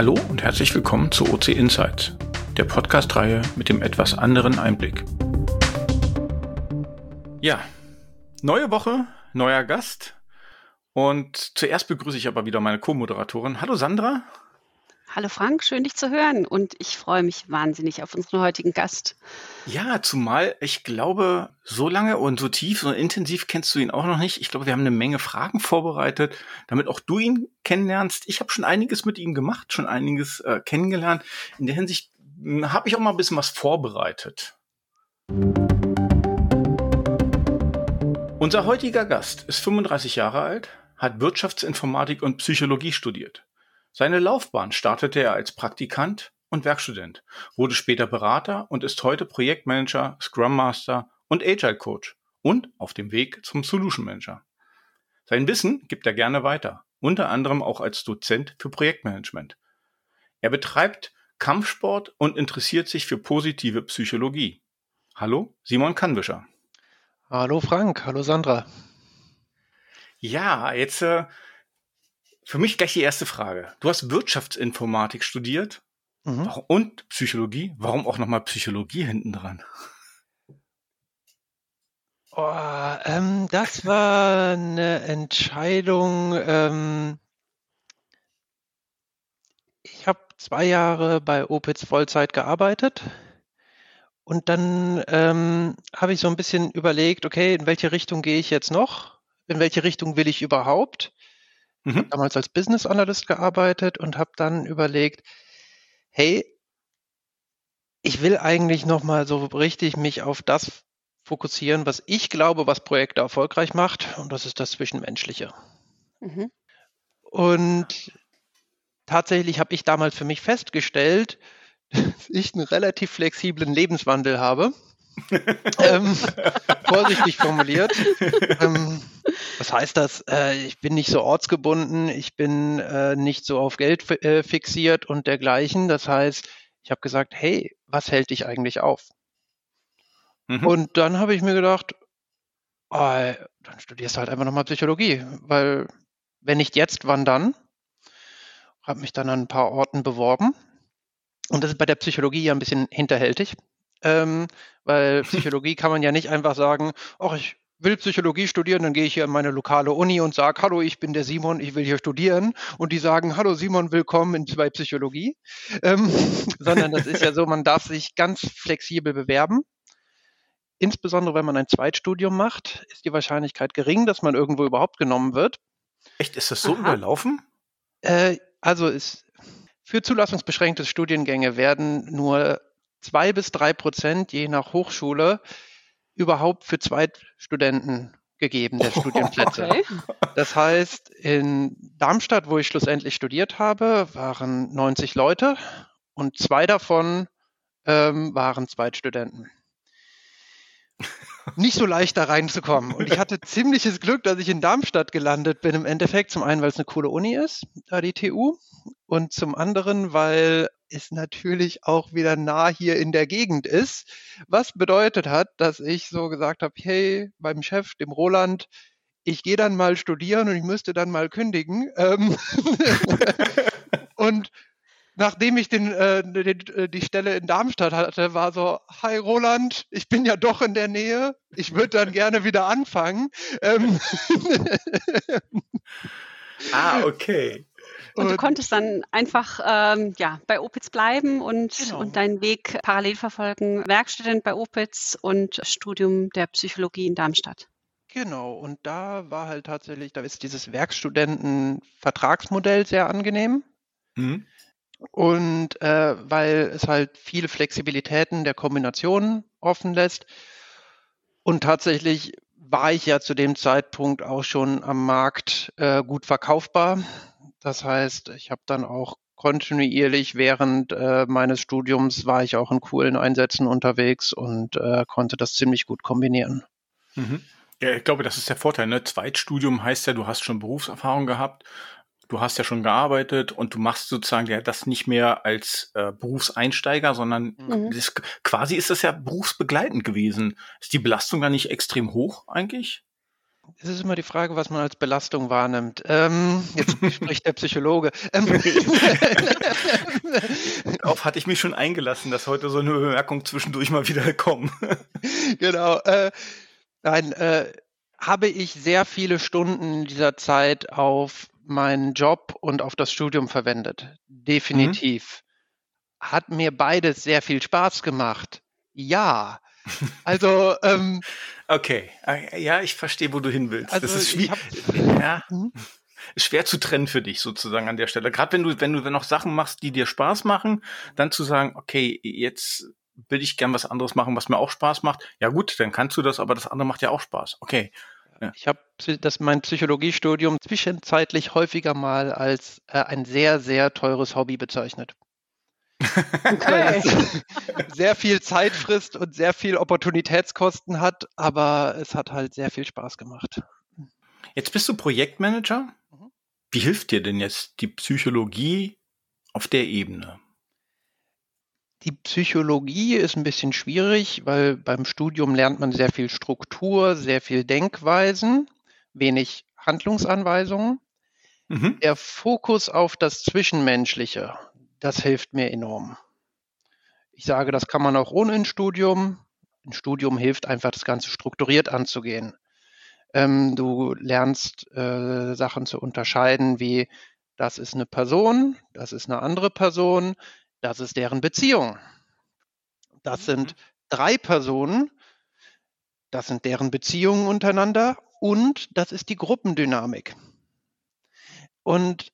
Hallo und herzlich willkommen zu OC Insights, der Podcast-Reihe mit dem etwas anderen Einblick. Ja, neue Woche, neuer Gast. Und zuerst begrüße ich aber wieder meine Co-Moderatorin. Hallo Sandra. Hallo Frank, schön dich zu hören und ich freue mich wahnsinnig auf unseren heutigen Gast. Ja, zumal ich glaube, so lange und so tief, so intensiv kennst du ihn auch noch nicht. Ich glaube, wir haben eine Menge Fragen vorbereitet, damit auch du ihn kennenlernst. Ich habe schon einiges mit ihm gemacht, schon einiges äh, kennengelernt. In der Hinsicht hm, habe ich auch mal ein bisschen was vorbereitet. Unser heutiger Gast ist 35 Jahre alt, hat Wirtschaftsinformatik und Psychologie studiert. Seine Laufbahn startete er als Praktikant und Werkstudent, wurde später Berater und ist heute Projektmanager, Scrum Master und Agile Coach und auf dem Weg zum Solution Manager. Sein Wissen gibt er gerne weiter, unter anderem auch als Dozent für Projektmanagement. Er betreibt Kampfsport und interessiert sich für positive Psychologie. Hallo, Simon Kannwischer. Hallo Frank, hallo Sandra. Ja, jetzt äh, für mich gleich die erste Frage. Du hast Wirtschaftsinformatik studiert mhm. und Psychologie. Warum auch nochmal Psychologie hinten dran? Oh, ähm, das war eine Entscheidung. Ähm, ich habe zwei Jahre bei Opitz Vollzeit gearbeitet und dann ähm, habe ich so ein bisschen überlegt, okay, in welche Richtung gehe ich jetzt noch? In welche Richtung will ich überhaupt? Mhm. Habe damals als Business Analyst gearbeitet und habe dann überlegt, hey, ich will eigentlich noch mal so richtig mich auf das fokussieren, was ich glaube, was Projekte erfolgreich macht, und das ist das Zwischenmenschliche. Mhm. Und tatsächlich habe ich damals für mich festgestellt, dass ich einen relativ flexiblen Lebenswandel habe. Ähm, vorsichtig formuliert. ähm, was heißt das? Äh, ich bin nicht so ortsgebunden, ich bin äh, nicht so auf Geld äh, fixiert und dergleichen. Das heißt, ich habe gesagt, hey, was hält dich eigentlich auf? Mhm. Und dann habe ich mir gedacht, oh, dann studierst du halt einfach nochmal Psychologie, weil wenn nicht jetzt, wann dann? Habe mich dann an ein paar Orten beworben. Und das ist bei der Psychologie ja ein bisschen hinterhältig, ähm, weil Psychologie kann man ja nicht einfach sagen, ach, ich will Psychologie studieren, dann gehe ich hier in meine lokale Uni und sage, hallo, ich bin der Simon, ich will hier studieren. Und die sagen, hallo Simon, willkommen in, bei Psychologie. Ähm, sondern das ist ja so, man darf sich ganz flexibel bewerben. Insbesondere wenn man ein Zweitstudium macht, ist die Wahrscheinlichkeit gering, dass man irgendwo überhaupt genommen wird. Echt, ist das so Aha. überlaufen? Äh, also ist, für zulassungsbeschränkte Studiengänge werden nur zwei bis drei Prozent je nach Hochschule überhaupt für Zweitstudenten gegeben, der Studienplätze. Okay. Das heißt, in Darmstadt, wo ich schlussendlich studiert habe, waren 90 Leute und zwei davon ähm, waren Zweitstudenten. Nicht so leicht da reinzukommen. Und ich hatte ziemliches Glück, dass ich in Darmstadt gelandet bin im Endeffekt. Zum einen, weil es eine coole Uni ist, da die TU. Und zum anderen, weil es natürlich auch wieder nah hier in der Gegend ist, was bedeutet hat, dass ich so gesagt habe, hey, beim Chef, dem Roland, ich gehe dann mal studieren und ich müsste dann mal kündigen. Ähm und nachdem ich den, äh, den, äh, die Stelle in Darmstadt hatte, war so, hi Roland, ich bin ja doch in der Nähe, ich würde dann gerne wieder anfangen. Ähm ah, okay. Und, und du konntest dann einfach ähm, ja, bei Opitz bleiben und, genau. und deinen Weg parallel verfolgen. Werkstudent bei Opitz und Studium der Psychologie in Darmstadt. Genau, und da war halt tatsächlich, da ist dieses Werkstudenten-Vertragsmodell sehr angenehm. Mhm. Und äh, weil es halt viele Flexibilitäten der Kombination offen lässt. Und tatsächlich war ich ja zu dem Zeitpunkt auch schon am Markt äh, gut verkaufbar. Das heißt, ich habe dann auch kontinuierlich während äh, meines Studiums war ich auch in coolen Einsätzen unterwegs und äh, konnte das ziemlich gut kombinieren. Mhm. Ja, ich glaube, das ist der Vorteil. Ne? Zweitstudium heißt ja, du hast schon Berufserfahrung gehabt, du hast ja schon gearbeitet und du machst sozusagen ja das nicht mehr als äh, Berufseinsteiger, sondern mhm. das, quasi ist das ja berufsbegleitend gewesen. Ist die Belastung da nicht extrem hoch eigentlich? Es ist immer die Frage, was man als Belastung wahrnimmt. Ähm, jetzt spricht der Psychologe. Ähm, Darauf hatte ich mich schon eingelassen, dass heute so eine Bemerkung zwischendurch mal wieder kommt. genau. Äh, nein, äh, habe ich sehr viele Stunden in dieser Zeit auf meinen Job und auf das Studium verwendet. Definitiv. Mhm. Hat mir beides sehr viel Spaß gemacht. Ja. Also, ähm, okay. Äh, ja, ich verstehe, wo du hin willst. Also das ist schwierig. Ja. Ist schwer zu trennen für dich sozusagen an der Stelle. Gerade wenn du, wenn du noch Sachen machst, die dir Spaß machen, dann zu sagen, okay, jetzt will ich gern was anderes machen, was mir auch Spaß macht. Ja gut, dann kannst du das, aber das andere macht ja auch Spaß. Okay. Ja. Ich habe das mein Psychologiestudium zwischenzeitlich häufiger mal als äh, ein sehr, sehr teures Hobby bezeichnet. Okay. sehr viel Zeit frisst und sehr viel Opportunitätskosten hat, aber es hat halt sehr viel Spaß gemacht. Jetzt bist du Projektmanager. Mhm. Wie hilft dir denn jetzt die Psychologie auf der Ebene? Die Psychologie ist ein bisschen schwierig, weil beim Studium lernt man sehr viel Struktur, sehr viel Denkweisen, wenig Handlungsanweisungen. Mhm. Der Fokus auf das Zwischenmenschliche, das hilft mir enorm. Ich sage, das kann man auch ohne ein Studium. Ein Studium hilft einfach, das Ganze strukturiert anzugehen. Ähm, du lernst äh, Sachen zu unterscheiden, wie das ist eine Person, das ist eine andere Person, das ist deren Beziehung. Das sind mhm. drei Personen. Das sind deren Beziehungen untereinander und das ist die Gruppendynamik. Und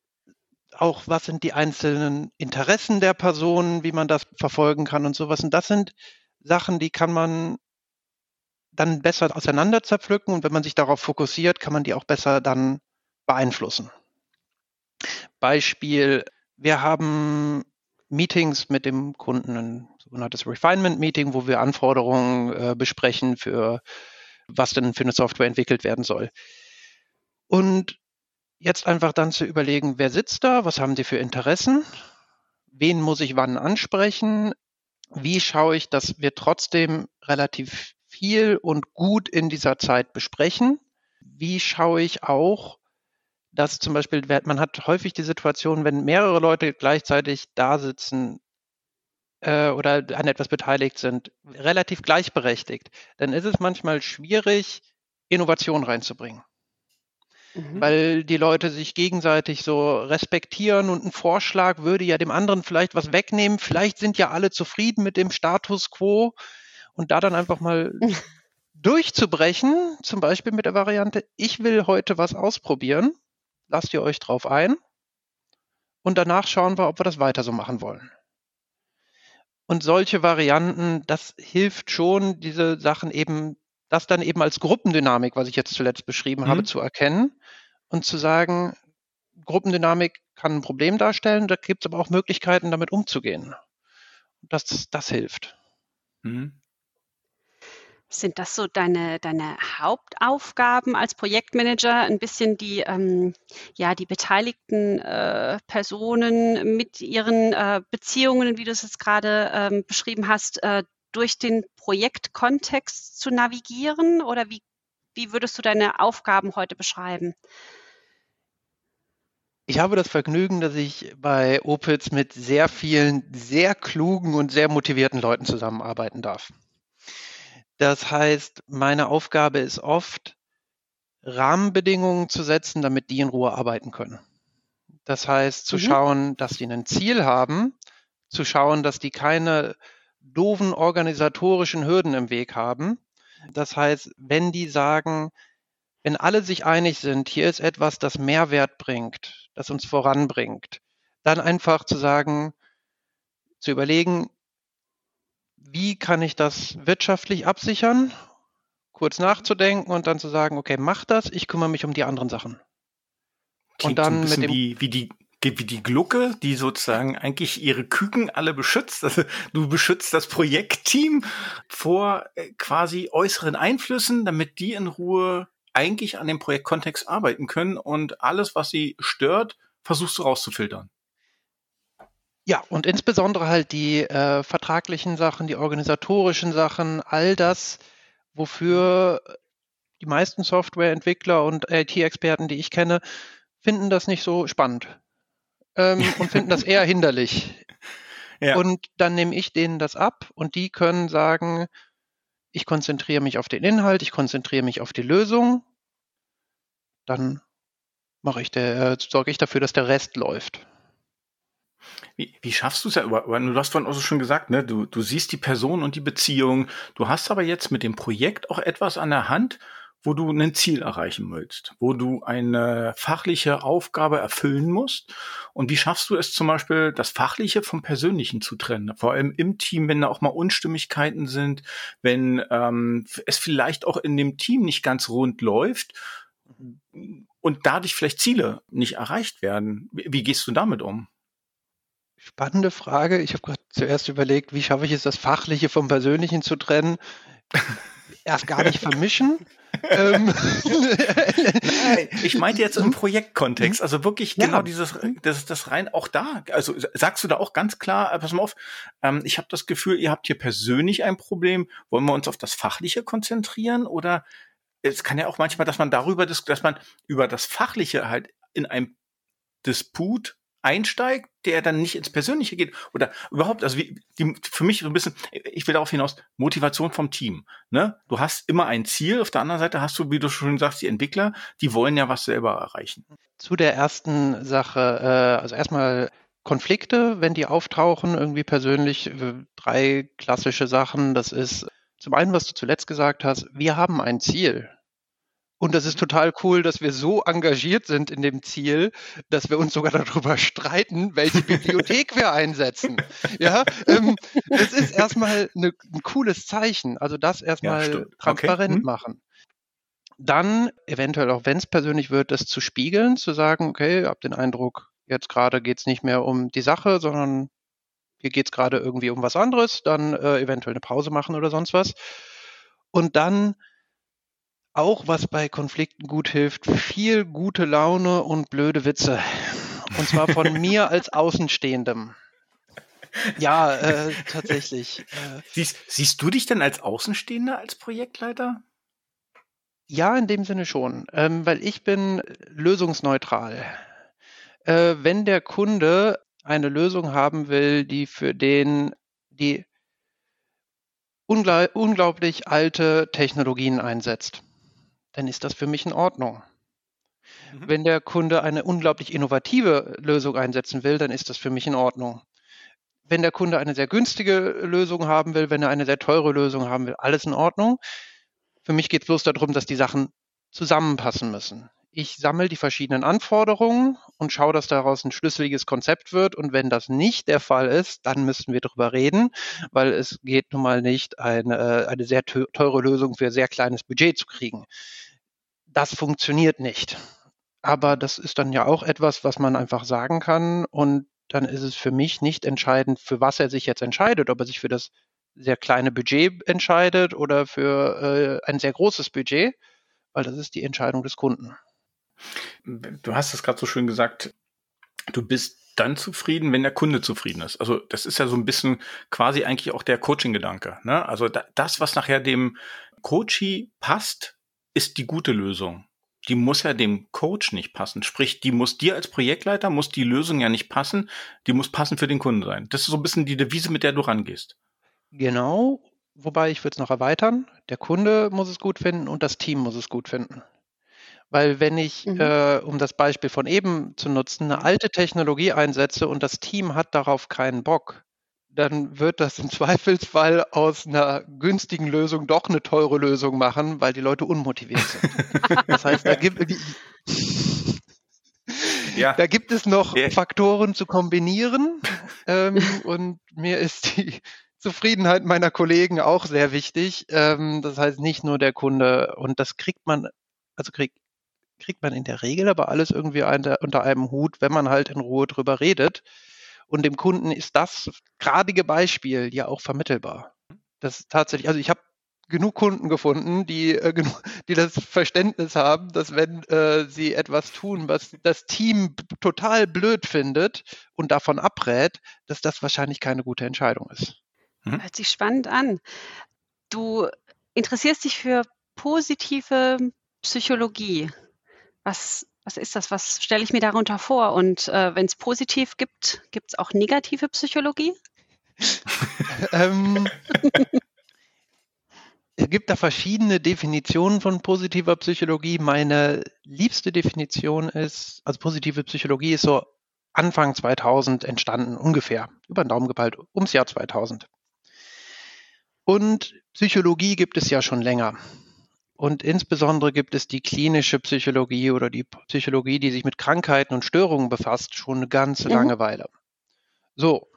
auch, was sind die einzelnen Interessen der Personen, wie man das verfolgen kann und sowas. Und das sind Sachen, die kann man dann besser auseinander zerpflücken und wenn man sich darauf fokussiert, kann man die auch besser dann beeinflussen. Beispiel, wir haben Meetings mit dem Kunden, ein sogenanntes Refinement-Meeting, wo wir Anforderungen äh, besprechen für was denn für eine Software entwickelt werden soll. Und jetzt einfach dann zu überlegen, wer sitzt da, was haben die für Interessen, wen muss ich wann ansprechen, wie schaue ich, dass wir trotzdem relativ viel und gut in dieser Zeit besprechen, wie schaue ich auch, dass zum Beispiel, man hat häufig die Situation, wenn mehrere Leute gleichzeitig da sitzen äh, oder an etwas beteiligt sind, relativ gleichberechtigt, dann ist es manchmal schwierig, Innovation reinzubringen. Mhm. Weil die Leute sich gegenseitig so respektieren und ein Vorschlag würde ja dem anderen vielleicht was wegnehmen. Vielleicht sind ja alle zufrieden mit dem Status quo und da dann einfach mal durchzubrechen, zum Beispiel mit der Variante, ich will heute was ausprobieren lasst ihr euch drauf ein und danach schauen wir, ob wir das weiter so machen wollen. Und solche Varianten, das hilft schon, diese Sachen eben, das dann eben als Gruppendynamik, was ich jetzt zuletzt beschrieben mhm. habe, zu erkennen und zu sagen, Gruppendynamik kann ein Problem darstellen, da gibt es aber auch Möglichkeiten, damit umzugehen. Das, das hilft. Mhm. Sind das so deine, deine Hauptaufgaben als Projektmanager, ein bisschen die, ähm, ja, die beteiligten äh, Personen mit ihren äh, Beziehungen, wie du es jetzt gerade ähm, beschrieben hast, äh, durch den Projektkontext zu navigieren? Oder wie, wie würdest du deine Aufgaben heute beschreiben? Ich habe das Vergnügen, dass ich bei Opitz mit sehr vielen sehr klugen und sehr motivierten Leuten zusammenarbeiten darf. Das heißt, meine Aufgabe ist oft, Rahmenbedingungen zu setzen, damit die in Ruhe arbeiten können. Das heißt, zu mhm. schauen, dass sie ein Ziel haben, zu schauen, dass die keine doofen organisatorischen Hürden im Weg haben. Das heißt, wenn die sagen, wenn alle sich einig sind, hier ist etwas, das Mehrwert bringt, das uns voranbringt, dann einfach zu sagen, zu überlegen, wie kann ich das wirtschaftlich absichern, kurz nachzudenken und dann zu sagen, okay, mach das, ich kümmere mich um die anderen Sachen. Klingt und dann so mit dem wie, wie die wie die Glucke, die sozusagen eigentlich ihre Küken alle beschützt. Also du beschützt das Projektteam vor äh, quasi äußeren Einflüssen, damit die in Ruhe eigentlich an dem Projektkontext arbeiten können und alles, was sie stört, versuchst du rauszufiltern. Ja, und insbesondere halt die äh, vertraglichen Sachen, die organisatorischen Sachen, all das, wofür die meisten Softwareentwickler und IT-Experten, die ich kenne, finden das nicht so spannend ähm, und finden das eher hinderlich. Ja. Und dann nehme ich denen das ab und die können sagen, ich konzentriere mich auf den Inhalt, ich konzentriere mich auf die Lösung. Dann mache ich der, äh, sorge ich dafür, dass der Rest läuft. Wie, wie schaffst du es ja? Du hast vorhin auch schon gesagt, ne? du, du siehst die Person und die Beziehung. Du hast aber jetzt mit dem Projekt auch etwas an der Hand, wo du ein Ziel erreichen willst, wo du eine fachliche Aufgabe erfüllen musst. Und wie schaffst du es zum Beispiel, das Fachliche vom Persönlichen zu trennen? Vor allem im Team, wenn da auch mal Unstimmigkeiten sind, wenn ähm, es vielleicht auch in dem Team nicht ganz rund läuft und dadurch vielleicht Ziele nicht erreicht werden. Wie, wie gehst du damit um? Spannende Frage. Ich habe gerade zuerst überlegt, wie schaffe ich es, das Fachliche vom Persönlichen zu trennen? Erst gar nicht vermischen. Ähm. Ich meinte jetzt im Projektkontext, also wirklich ja. genau dieses, das, das rein auch da. Also sagst du da auch ganz klar, äh, pass mal auf, ähm, ich habe das Gefühl, ihr habt hier persönlich ein Problem. Wollen wir uns auf das Fachliche konzentrieren oder es kann ja auch manchmal, dass man darüber, dass man über das Fachliche halt in einem Disput einsteigt, der dann nicht ins Persönliche geht oder überhaupt, also wie, die, für mich so ein bisschen, ich will darauf hinaus, Motivation vom Team. Ne? Du hast immer ein Ziel, auf der anderen Seite hast du, wie du schon sagst, die Entwickler, die wollen ja was selber erreichen. Zu der ersten Sache, äh, also erstmal Konflikte, wenn die auftauchen, irgendwie persönlich, drei klassische Sachen. Das ist zum einen, was du zuletzt gesagt hast, wir haben ein Ziel. Und das ist total cool, dass wir so engagiert sind in dem Ziel, dass wir uns sogar darüber streiten, welche Bibliothek wir einsetzen. Ja, ähm, das ist erstmal eine, ein cooles Zeichen. Also das erstmal ja, transparent okay. Hm. machen. Dann eventuell auch, wenn es persönlich wird, das zu spiegeln, zu sagen, okay, ihr habt den Eindruck, jetzt gerade geht es nicht mehr um die Sache, sondern hier geht es gerade irgendwie um was anderes, dann äh, eventuell eine Pause machen oder sonst was. Und dann auch was bei Konflikten gut hilft, viel gute Laune und blöde Witze. Und zwar von mir als Außenstehendem. Ja, äh, tatsächlich. Äh. Siehst, siehst du dich denn als Außenstehender, als Projektleiter? Ja, in dem Sinne schon, ähm, weil ich bin lösungsneutral. Äh, wenn der Kunde eine Lösung haben will, die für den die unglaublich alte Technologien einsetzt, dann ist das für mich in Ordnung. Mhm. Wenn der Kunde eine unglaublich innovative Lösung einsetzen will, dann ist das für mich in Ordnung. Wenn der Kunde eine sehr günstige Lösung haben will, wenn er eine sehr teure Lösung haben will, alles in Ordnung. Für mich geht es bloß darum, dass die Sachen zusammenpassen müssen. Ich sammle die verschiedenen Anforderungen und schaue, dass daraus ein schlüsseliges Konzept wird. Und wenn das nicht der Fall ist, dann müssen wir darüber reden, weil es geht nun mal nicht, eine, eine sehr teure Lösung für sehr kleines Budget zu kriegen das funktioniert nicht. Aber das ist dann ja auch etwas, was man einfach sagen kann. Und dann ist es für mich nicht entscheidend, für was er sich jetzt entscheidet, ob er sich für das sehr kleine Budget entscheidet oder für äh, ein sehr großes Budget, weil das ist die Entscheidung des Kunden. Du hast es gerade so schön gesagt, du bist dann zufrieden, wenn der Kunde zufrieden ist. Also das ist ja so ein bisschen quasi eigentlich auch der Coaching-Gedanke. Ne? Also da, das, was nachher dem Coachie passt, ist die gute Lösung. Die muss ja dem Coach nicht passen. Sprich, die muss dir als Projektleiter, muss die Lösung ja nicht passen, die muss passen für den Kunden sein. Das ist so ein bisschen die Devise, mit der du rangehst. Genau, wobei ich würde es noch erweitern. Der Kunde muss es gut finden und das Team muss es gut finden. Weil wenn ich, mhm. äh, um das Beispiel von eben zu nutzen, eine alte Technologie einsetze und das Team hat darauf keinen Bock, dann wird das im Zweifelsfall aus einer günstigen Lösung doch eine teure Lösung machen, weil die Leute unmotiviert sind. Das heißt, da gibt, ja. da gibt es noch ja. Faktoren zu kombinieren ähm, und mir ist die Zufriedenheit meiner Kollegen auch sehr wichtig. Ähm, das heißt nicht nur der Kunde und das kriegt man, also kriegt kriegt man in der Regel aber alles irgendwie unter einem Hut, wenn man halt in Ruhe drüber redet. Und dem Kunden ist das gradige Beispiel ja auch vermittelbar. Das tatsächlich, also ich habe genug Kunden gefunden, die, äh, die das Verständnis haben, dass wenn äh, sie etwas tun, was das Team total blöd findet und davon abrät, dass das wahrscheinlich keine gute Entscheidung ist. Hm? Hört sich spannend an. Du interessierst dich für positive Psychologie. Was, was ist das? Was stelle ich mir darunter vor? Und äh, wenn es positiv gibt, gibt es auch negative Psychologie? ähm, es gibt da verschiedene Definitionen von positiver Psychologie. Meine liebste Definition ist, also positive Psychologie ist so Anfang 2000 entstanden, ungefähr, über den Daumen gepeilt, ums Jahr 2000. Und Psychologie gibt es ja schon länger. Und insbesondere gibt es die klinische Psychologie oder die Psychologie, die sich mit Krankheiten und Störungen befasst, schon eine ganze mhm. lange Weile. So,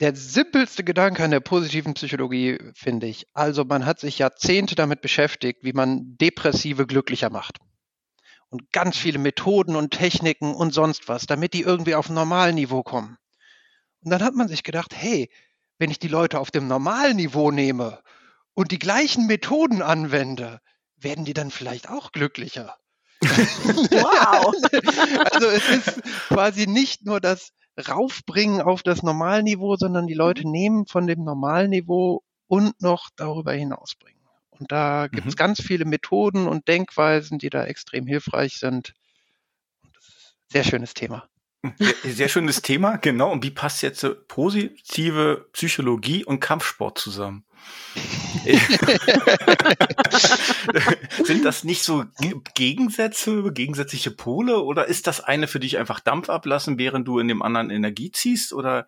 der simpelste Gedanke an der positiven Psychologie, finde ich. Also man hat sich Jahrzehnte damit beschäftigt, wie man Depressive glücklicher macht. Und ganz viele Methoden und Techniken und sonst was, damit die irgendwie auf ein Normalniveau kommen. Und dann hat man sich gedacht, hey, wenn ich die Leute auf dem Normalniveau nehme und die gleichen Methoden anwende, werden die dann vielleicht auch glücklicher. wow. also es ist quasi nicht nur das raufbringen auf das Normalniveau, sondern die Leute mhm. nehmen von dem Normalniveau und noch darüber hinausbringen. Und da gibt es mhm. ganz viele Methoden und Denkweisen, die da extrem hilfreich sind. Sehr schönes Thema. Sehr, schönes Thema, genau. Und wie passt jetzt positive Psychologie und Kampfsport zusammen? Sind das nicht so Gegensätze, gegensätzliche Pole oder ist das eine für dich einfach Dampf ablassen, während du in dem anderen Energie ziehst oder?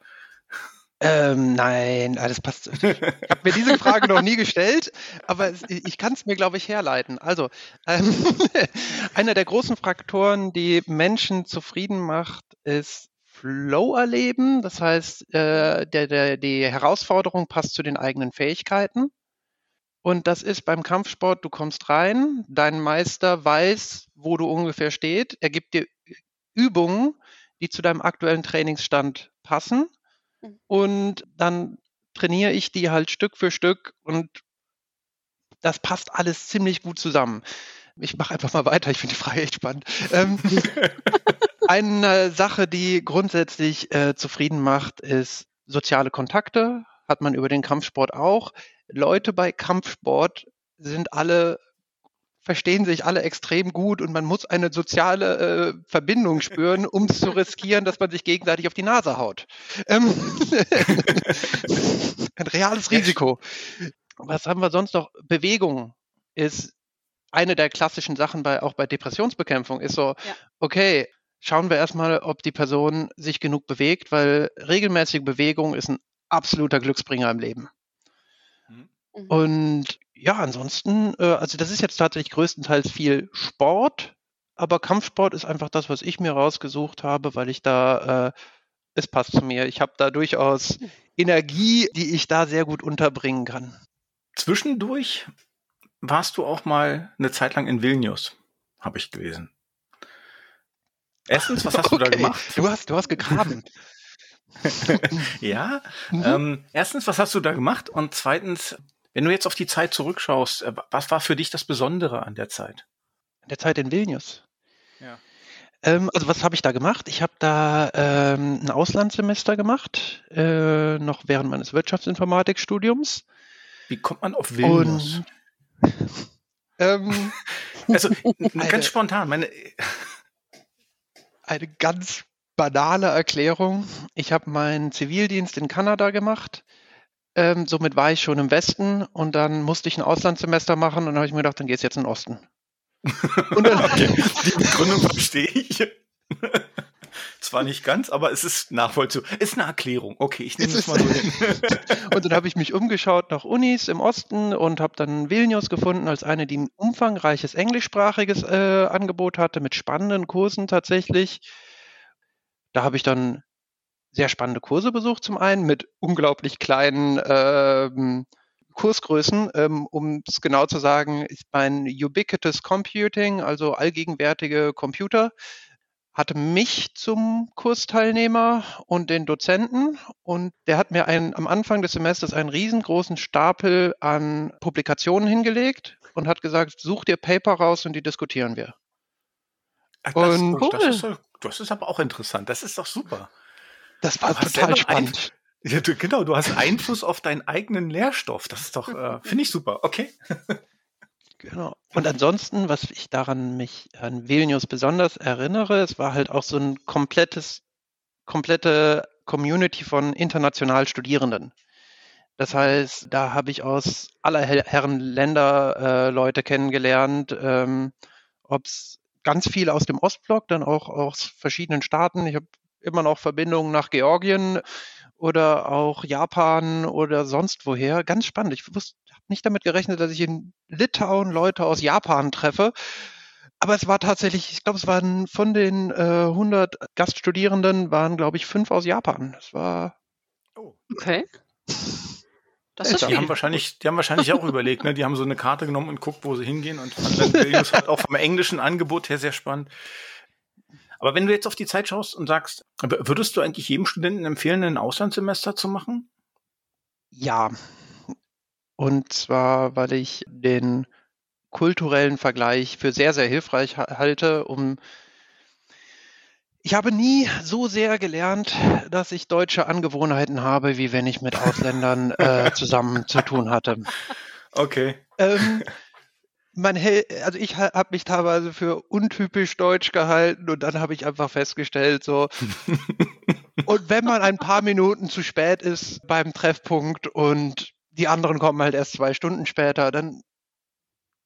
Ähm, nein, alles passt. Ich habe mir diese Frage noch nie gestellt, aber ich kann es mir, glaube ich, herleiten. Also, ähm, einer der großen Faktoren, die Menschen zufrieden macht, ist Flow erleben. Das heißt, äh, der, der, die Herausforderung passt zu den eigenen Fähigkeiten. Und das ist beim Kampfsport, du kommst rein, dein Meister weiß, wo du ungefähr steht. Er gibt dir Übungen, die zu deinem aktuellen Trainingsstand passen. Mhm. Und dann trainiere ich die halt Stück für Stück und das passt alles ziemlich gut zusammen. Ich mache einfach mal weiter, ich finde die Frage echt spannend. Ähm, eine Sache, die grundsätzlich äh, zufrieden macht, ist soziale Kontakte. Hat man über den Kampfsport auch. Leute bei Kampfsport sind alle verstehen sich alle extrem gut und man muss eine soziale äh, Verbindung spüren, um es zu riskieren, dass man sich gegenseitig auf die Nase haut. Ähm, ein reales Risiko. Was haben wir sonst noch? Bewegung ist eine der klassischen Sachen bei, auch bei Depressionsbekämpfung, ist so, ja. okay, schauen wir erstmal, ob die Person sich genug bewegt, weil regelmäßige Bewegung ist ein absoluter Glücksbringer im Leben. Mhm. Und ja, ansonsten, äh, also das ist jetzt tatsächlich größtenteils viel Sport, aber Kampfsport ist einfach das, was ich mir rausgesucht habe, weil ich da, äh, es passt zu mir. Ich habe da durchaus Energie, die ich da sehr gut unterbringen kann. Zwischendurch warst du auch mal eine Zeit lang in Vilnius, habe ich gelesen. Erstens, was hast okay. du da gemacht? Du hast, du hast gegraben. ja. Mhm. Ähm, erstens, was hast du da gemacht? Und zweitens, wenn du jetzt auf die Zeit zurückschaust, äh, was war für dich das Besondere an der Zeit? An der Zeit in Vilnius. Ja. Ähm, also was habe ich da gemacht? Ich habe da ähm, ein Auslandssemester gemacht, äh, noch während meines Wirtschaftsinformatikstudiums. Wie kommt man auf Vilnius? Und, ähm, also eine, ganz spontan, meine eine ganz banale Erklärung. Ich habe meinen Zivildienst in Kanada gemacht ähm, somit war ich schon im Westen und dann musste ich ein Auslandssemester machen und dann habe ich mir gedacht, dann gehst du jetzt in den Osten. Und dann, okay. Die Begründung verstehe ich. Zwar nicht ganz, aber es ist nachvollziehbar. Ist eine Erklärung. Okay, ich nehme es mal so hin. und dann habe ich mich umgeschaut nach Unis im Osten und habe dann Vilnius gefunden als eine, die ein umfangreiches englischsprachiges äh, Angebot hatte mit spannenden Kursen tatsächlich. Da habe ich dann sehr spannende Kurse besucht, zum einen mit unglaublich kleinen ähm, Kursgrößen. Ähm, um es genau zu sagen, ist mein Ubiquitous Computing, also allgegenwärtige Computer, hatte mich zum Kursteilnehmer und den Dozenten und der hat mir einen, am Anfang des Semesters einen riesengroßen Stapel an Publikationen hingelegt und hat gesagt, such dir Paper raus und die diskutieren wir. Ach, das, und, das, ist, das ist aber auch interessant. Das ist doch super. Das war total spannend. Ja, du, genau, du hast Einfluss auf deinen eigenen Lehrstoff. Das ist doch, äh, finde ich super. Okay. Genau. Und ansonsten, was ich daran mich an Vilnius besonders erinnere, es war halt auch so ein komplettes, komplette Community von international Studierenden. Das heißt, da habe ich aus aller Herren Länder äh, Leute kennengelernt, ähm, ob es ganz viel aus dem Ostblock, dann auch aus verschiedenen Staaten. Ich habe immer noch Verbindungen nach Georgien oder auch Japan oder sonst woher. Ganz spannend. Ich habe nicht damit gerechnet, dass ich in Litauen Leute aus Japan treffe. Aber es war tatsächlich, ich glaube, es waren von den äh, 100 Gaststudierenden, waren, glaube ich, fünf aus Japan. Das war. Oh. Okay. Das ist die haben wahrscheinlich, die haben wahrscheinlich auch überlegt, ne? Die haben so eine Karte genommen und guckt, wo sie hingehen und fanden Vilnius halt auch vom englischen Angebot her sehr spannend. Aber wenn du jetzt auf die Zeit schaust und sagst, würdest du eigentlich jedem Studenten empfehlen, ein Auslandssemester zu machen? Ja. Und zwar, weil ich den kulturellen Vergleich für sehr, sehr hilfreich halte, um ich habe nie so sehr gelernt, dass ich deutsche Angewohnheiten habe, wie wenn ich mit Ausländern äh, zusammen zu tun hatte. Okay. Ähm, man also ich habe mich teilweise für untypisch deutsch gehalten und dann habe ich einfach festgestellt, so und wenn man ein paar Minuten zu spät ist beim Treffpunkt und die anderen kommen halt erst zwei Stunden später, dann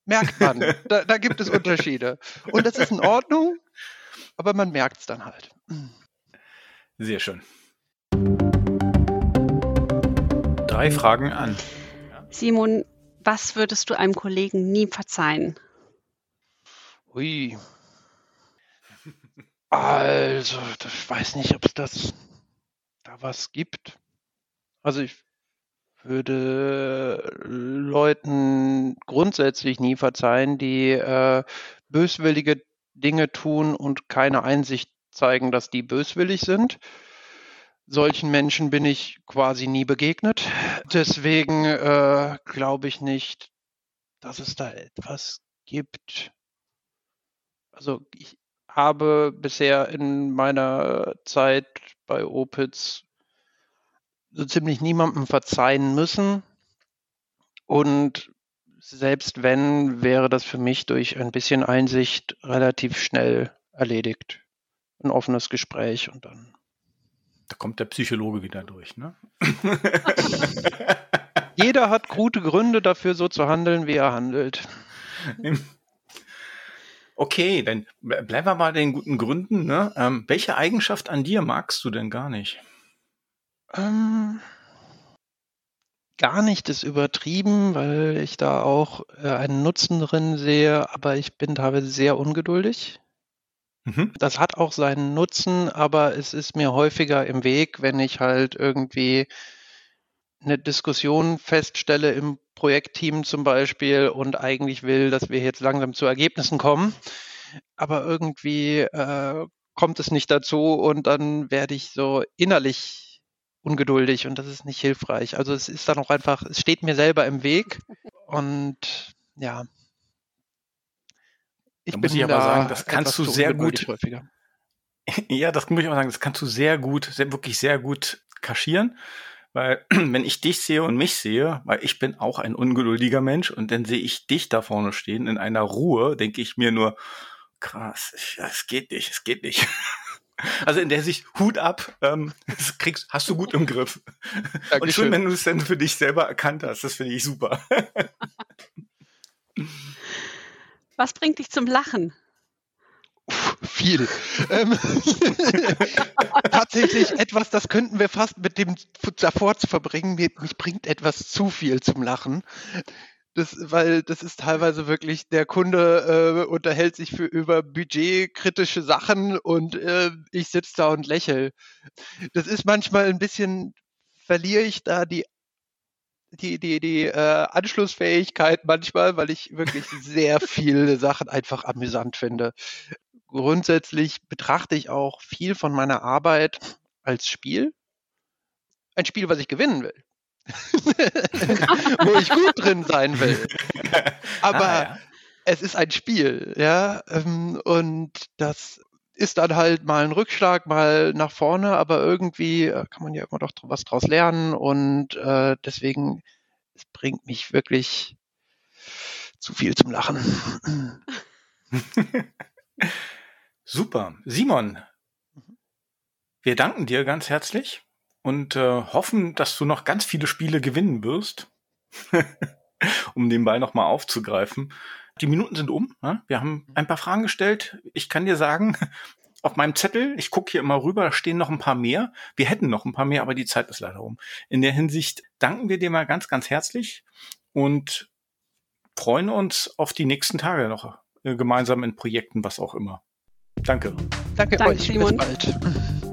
merkt man, da, da gibt es Unterschiede. Und das ist in Ordnung aber man merkt es dann halt. Sehr schön. Drei Fragen an. Simon, was würdest du einem Kollegen nie verzeihen? Ui. Also, ich weiß nicht, ob es das da was gibt. Also ich würde Leuten grundsätzlich nie verzeihen, die äh, böswillige Dinge tun und keine Einsicht zeigen, dass die böswillig sind. Solchen Menschen bin ich quasi nie begegnet. Deswegen äh, glaube ich nicht, dass es da etwas gibt. Also ich habe bisher in meiner Zeit bei Opitz so ziemlich niemandem verzeihen müssen. Und selbst wenn, wäre das für mich durch ein bisschen Einsicht relativ schnell erledigt. Ein offenes Gespräch und dann. Da kommt der Psychologe wieder durch, ne? Jeder hat gute Gründe dafür, so zu handeln, wie er handelt. Okay, dann bleiben wir mal den guten Gründen. Ne? Ähm, welche Eigenschaft an dir magst du denn gar nicht? Ähm, gar nicht ist übertrieben, weil ich da auch äh, einen Nutzen drin sehe, aber ich bin teilweise sehr ungeduldig. Mhm. Das hat auch seinen Nutzen, aber es ist mir häufiger im Weg, wenn ich halt irgendwie eine Diskussion feststelle im Projektteam zum Beispiel und eigentlich will, dass wir jetzt langsam zu Ergebnissen kommen, aber irgendwie äh, kommt es nicht dazu und dann werde ich so innerlich ungeduldig und das ist nicht hilfreich. Also es ist dann auch einfach, es steht mir selber im Weg und ja. Ich da muss ich aber sagen, das kannst du sehr gut. Ja, das muss ich aber sagen, das kannst du sehr gut, sehr, wirklich sehr gut kaschieren. Weil wenn ich dich sehe und mich sehe, weil ich bin auch ein ungeduldiger Mensch und dann sehe ich dich da vorne stehen in einer Ruhe, denke ich mir nur, krass, es geht nicht, es geht nicht. Also in der Sicht Hut ab, ähm, das kriegst, hast du gut im Griff. Dankeschön. Und schön, wenn du es dann für dich selber erkannt hast. Das finde ich super. Was bringt dich zum Lachen? Viel. ähm, tatsächlich etwas, das könnten wir fast mit dem davor zu verbringen. mich bringt etwas zu viel zum Lachen. Das, weil das ist teilweise wirklich, der Kunde äh, unterhält sich für über budgetkritische Sachen und äh, ich sitze da und lächel. Das ist manchmal ein bisschen, verliere ich da die die, die, die äh, Anschlussfähigkeit manchmal, weil ich wirklich sehr viele Sachen einfach amüsant finde. Grundsätzlich betrachte ich auch viel von meiner Arbeit als Spiel. Ein Spiel, was ich gewinnen will. wo ich gut drin sein will. Aber ah, ja. es ist ein Spiel, ja. Ähm, und das ist dann halt mal ein Rückschlag, mal nach vorne, aber irgendwie äh, kann man ja immer doch was draus lernen und äh, deswegen, es bringt mich wirklich zu viel zum Lachen. Super. Simon, wir danken dir ganz herzlich und äh, hoffen, dass du noch ganz viele Spiele gewinnen wirst, um den Ball nochmal aufzugreifen. Die Minuten sind um. Ne? Wir haben ein paar Fragen gestellt. Ich kann dir sagen, auf meinem Zettel, ich gucke hier immer rüber, da stehen noch ein paar mehr. Wir hätten noch ein paar mehr, aber die Zeit ist leider um. In der Hinsicht danken wir dir mal ganz, ganz herzlich und freuen uns auf die nächsten Tage noch äh, gemeinsam in Projekten, was auch immer. Danke. Danke, Danke euch. Simon. Bis bald.